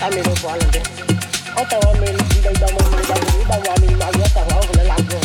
I'm in the of it. I'm in the front of it. I'm in the of it.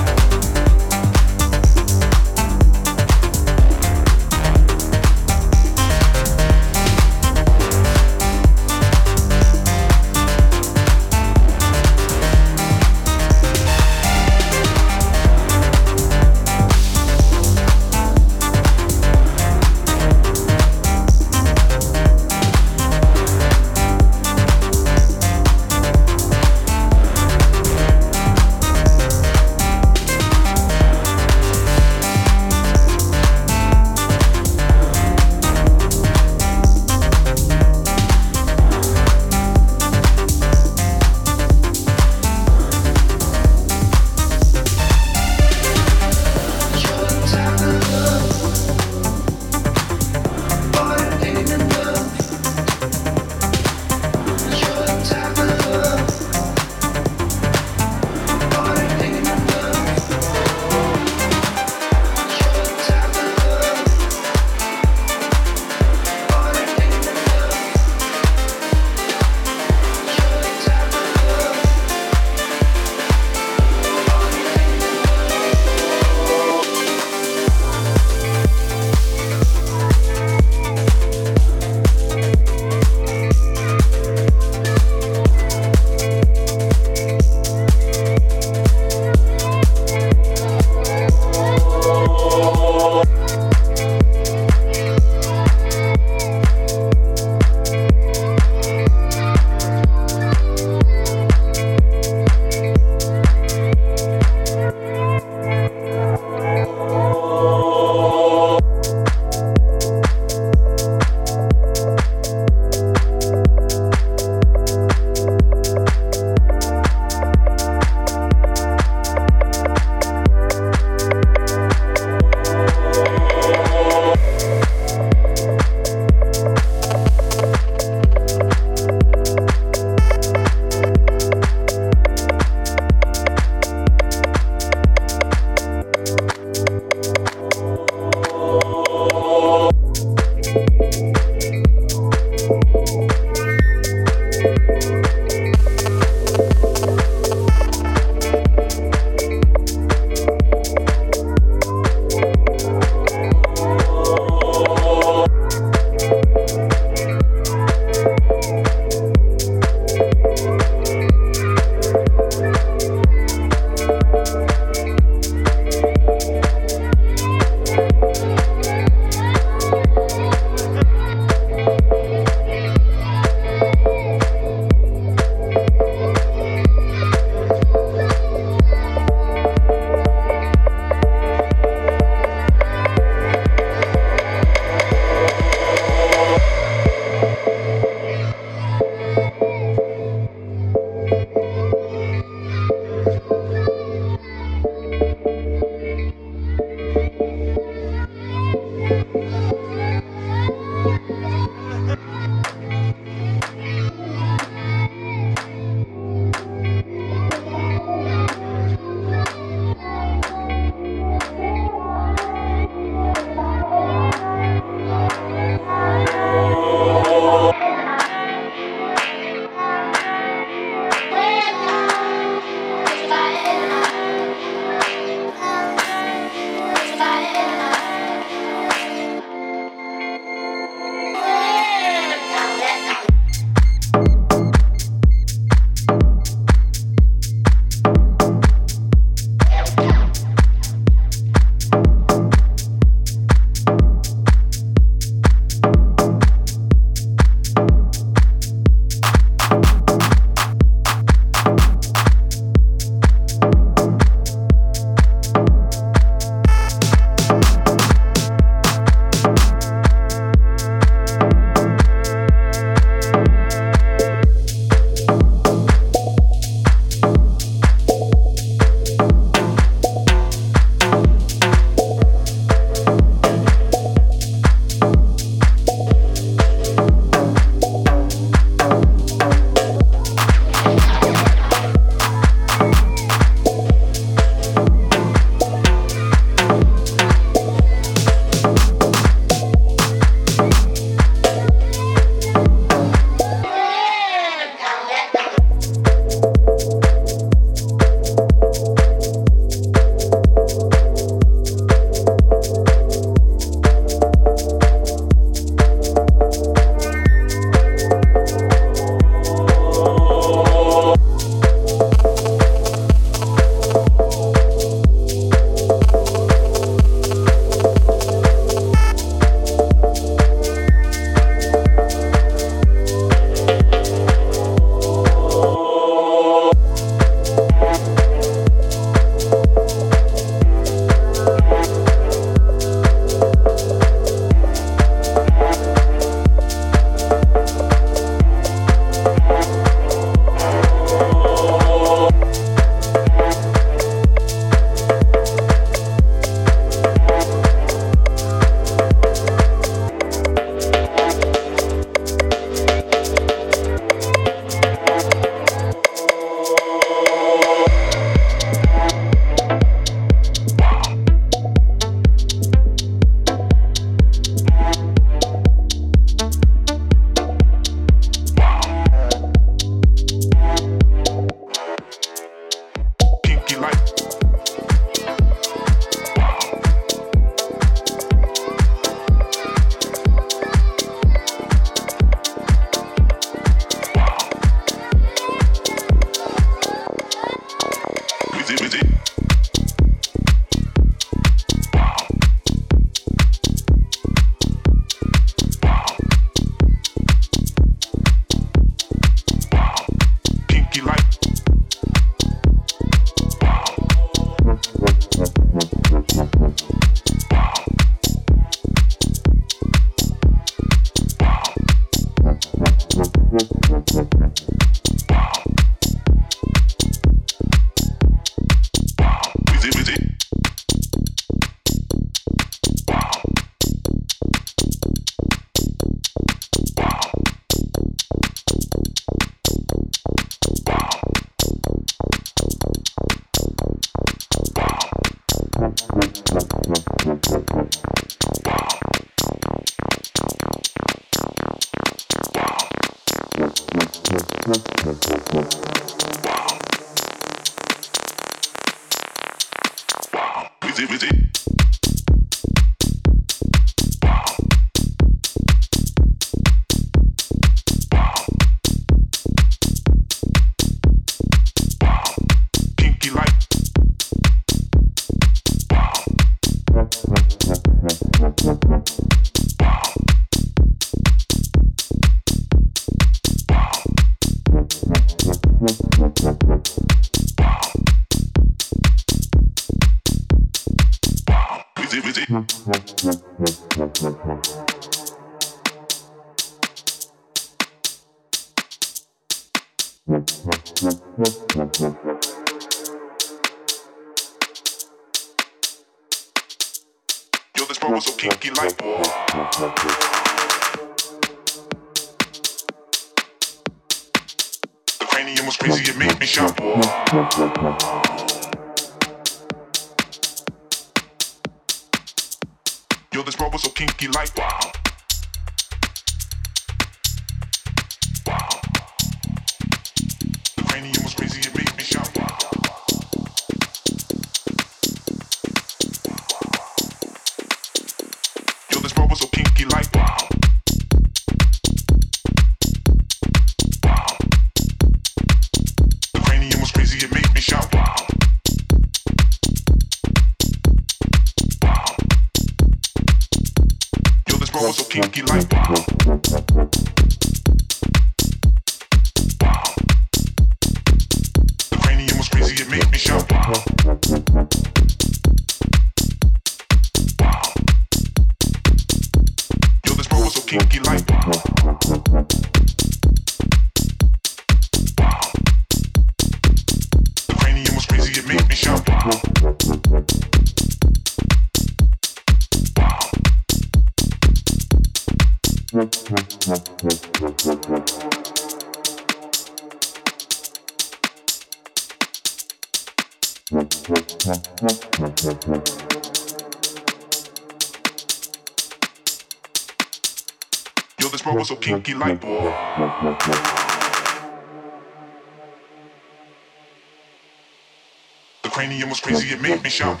Cranium was crazy, it made me shout.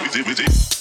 Is it, is it?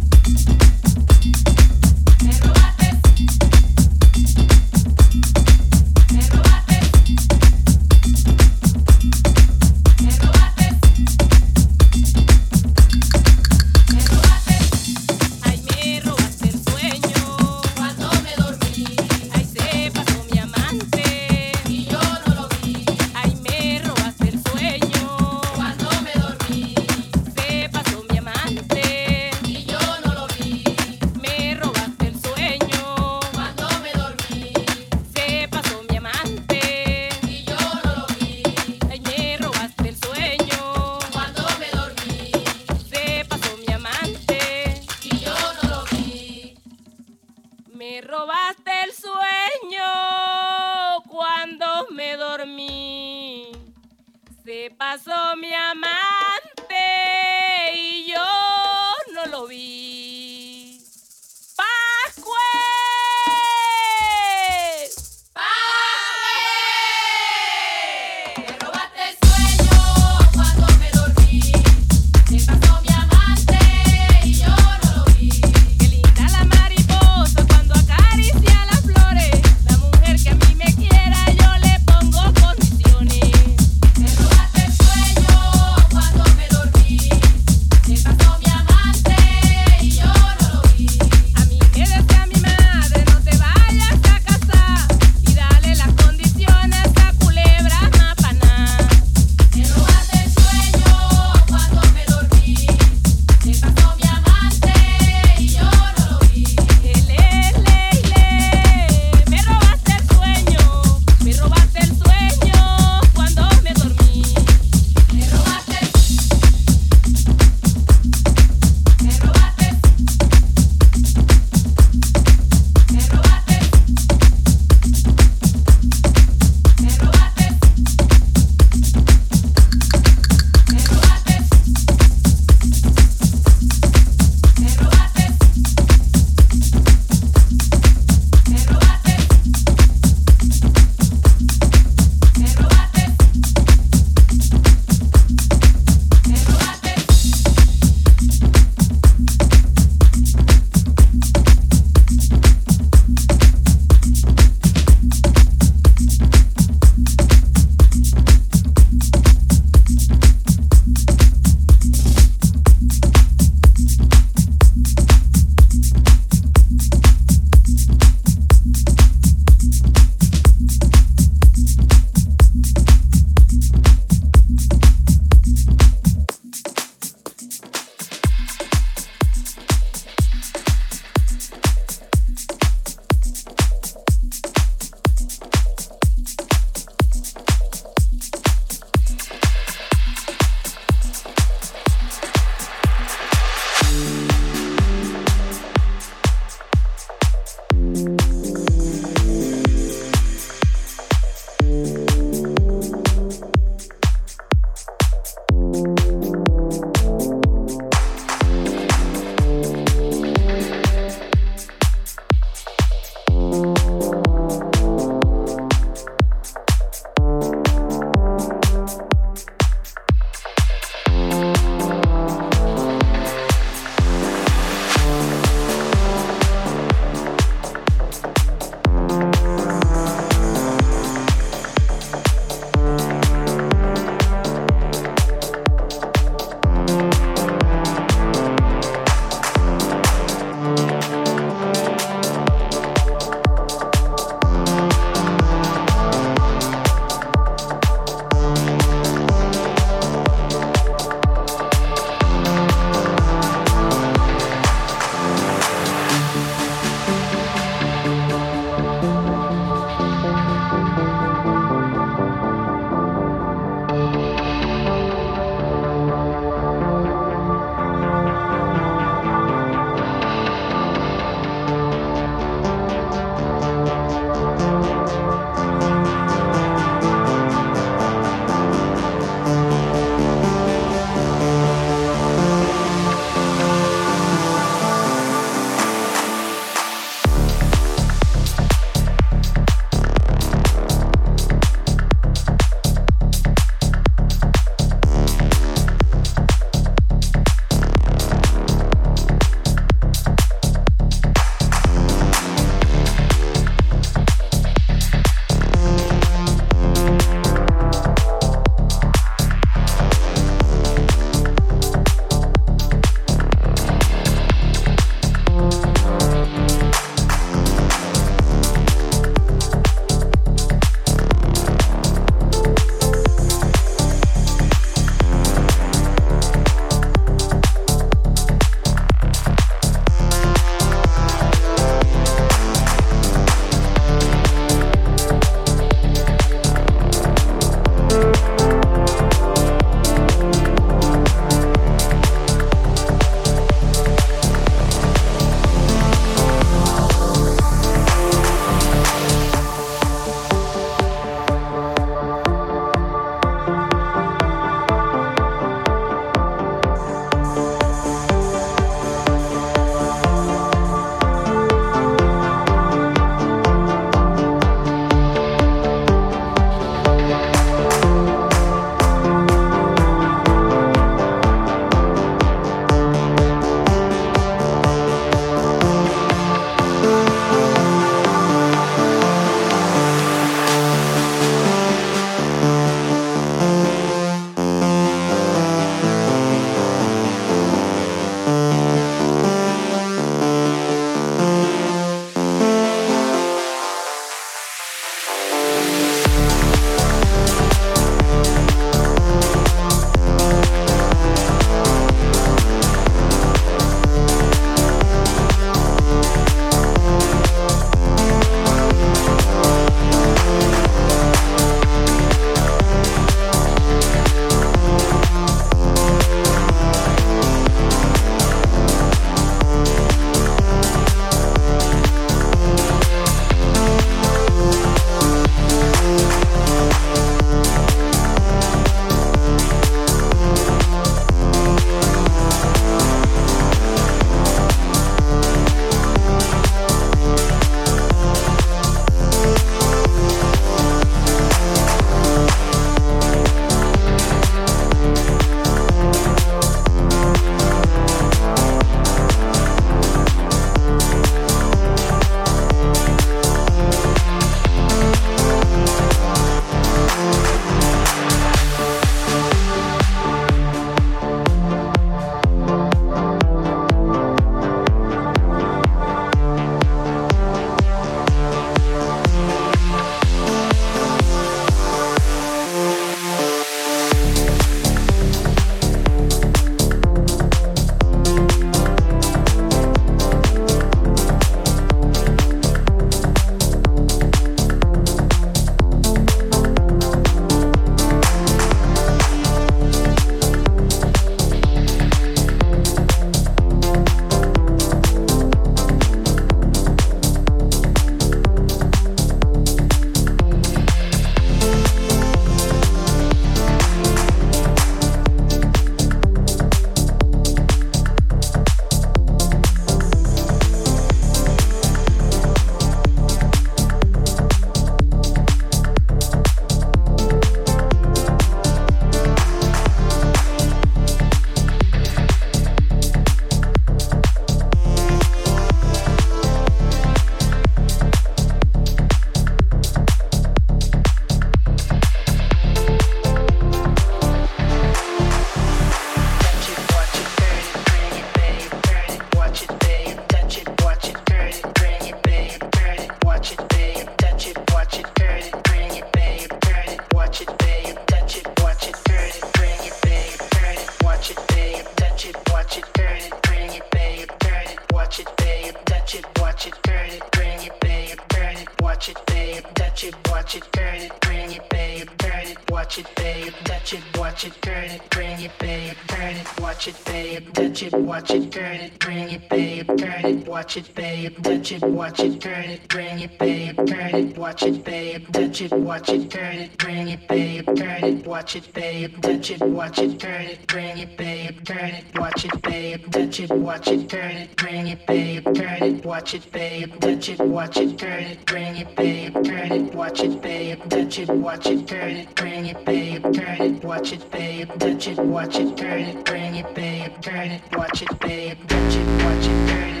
watch it, babe, touch it, watch it, turn it, bring it, babe, turn it, watch it, babe, touch it, watch it, turn it, bring it, babe, turn it, watch it, babe, touch it, watch it, turn it, bring it, babe, turn it, watch it, babe, touch it, watch it, turn it, bring it, babe, turn it, watch it, babe, touch it, watch it, turn it, bring it, babe, turn it, watch it, babe, touch it, watch it, turn it, bring it, babe, turn it, watch it, babe, touch it, watch it, turn it, bring it, babe, turn it, watch it, babe, touch it, watch it, turn it.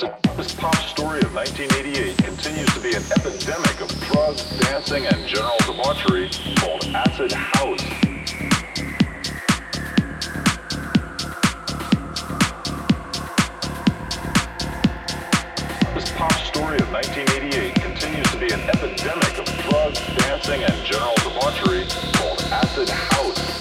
This pop story of 1988 continues to be an epidemic of drugs, dancing, and general debauchery called acid house. This pop story of 1988 continues to be an epidemic of drugs, dancing, and general debauchery called acid house.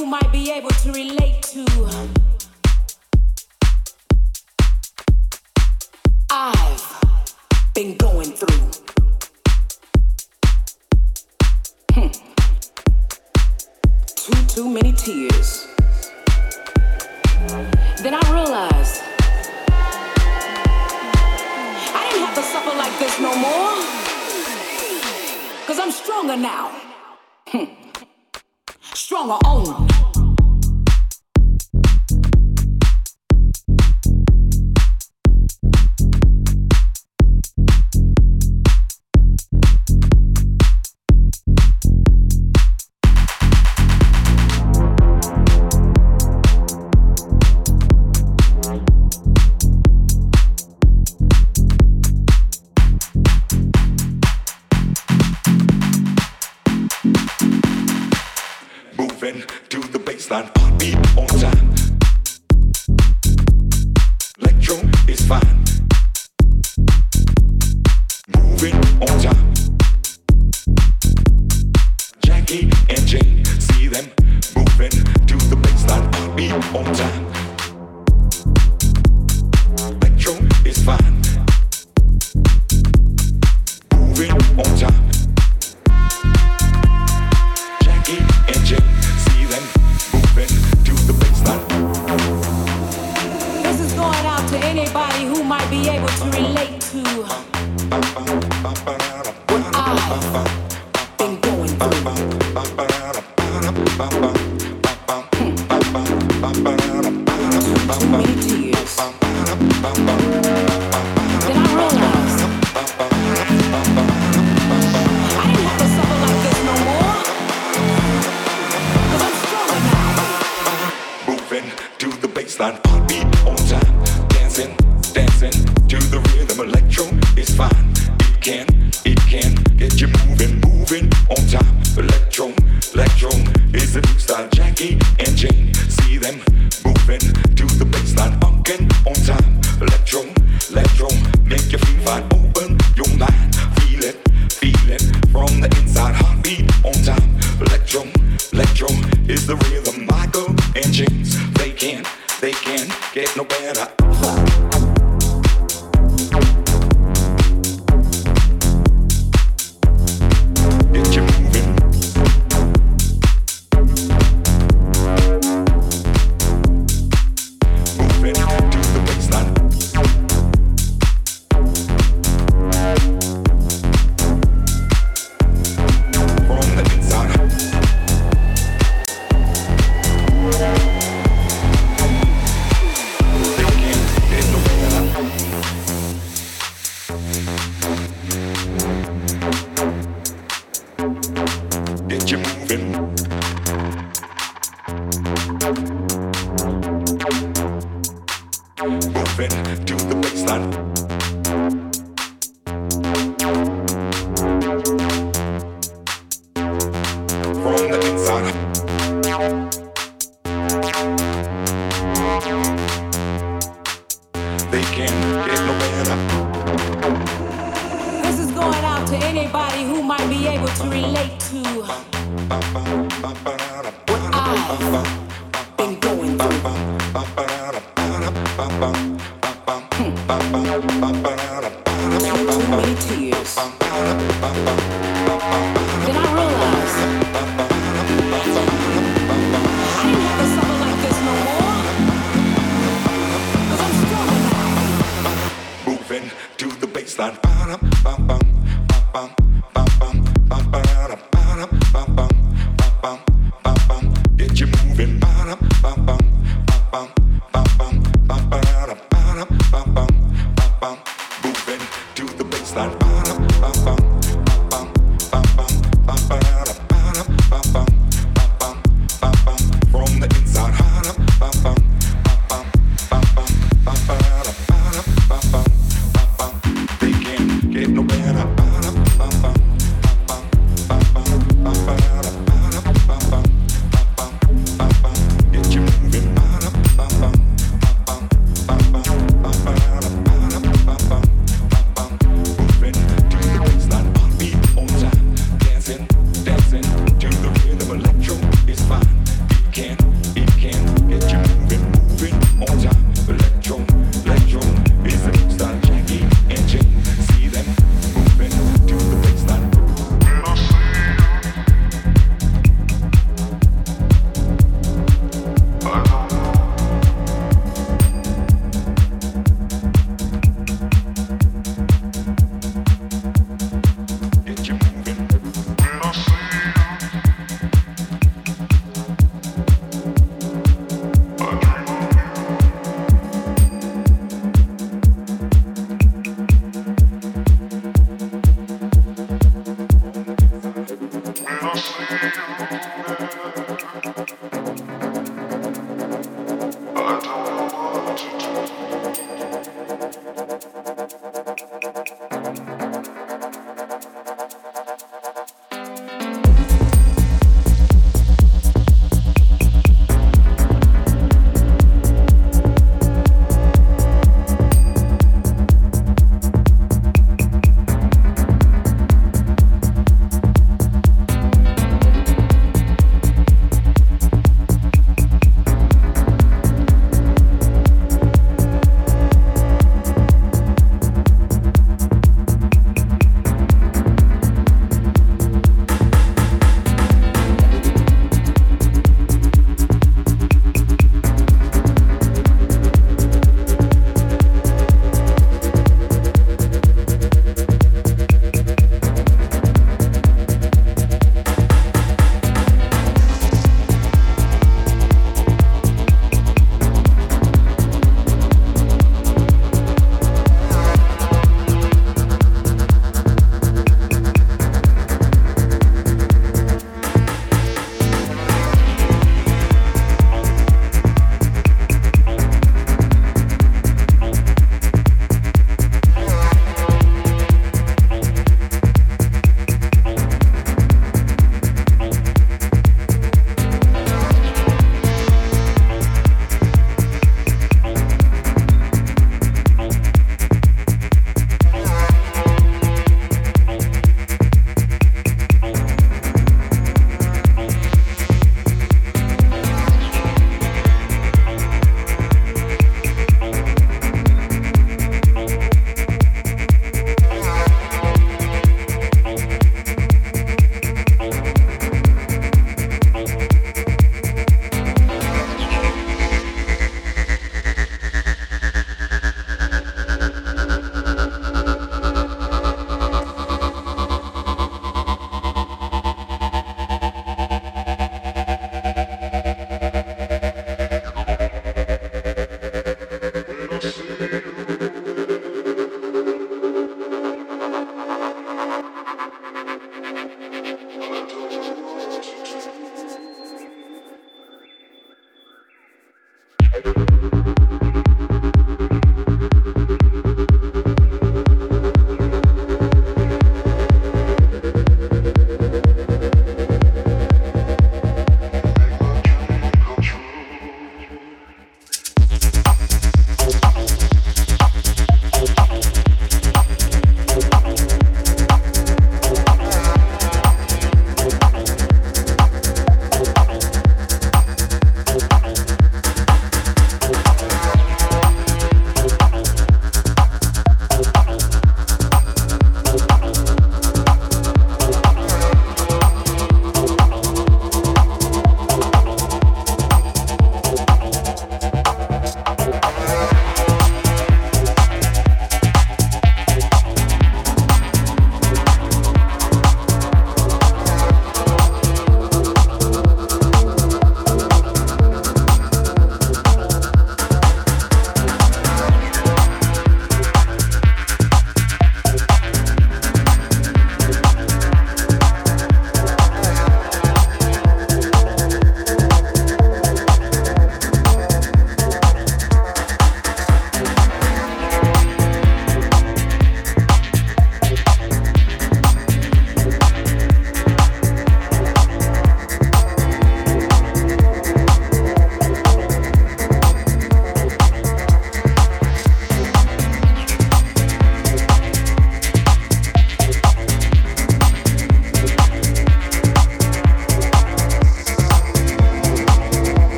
you might be able to relate to. I've been going through. Hmm. Too, too many tears. Then I realized I didn't have to suffer like this no more. Cause I'm stronger now. Hmm. Stronger on.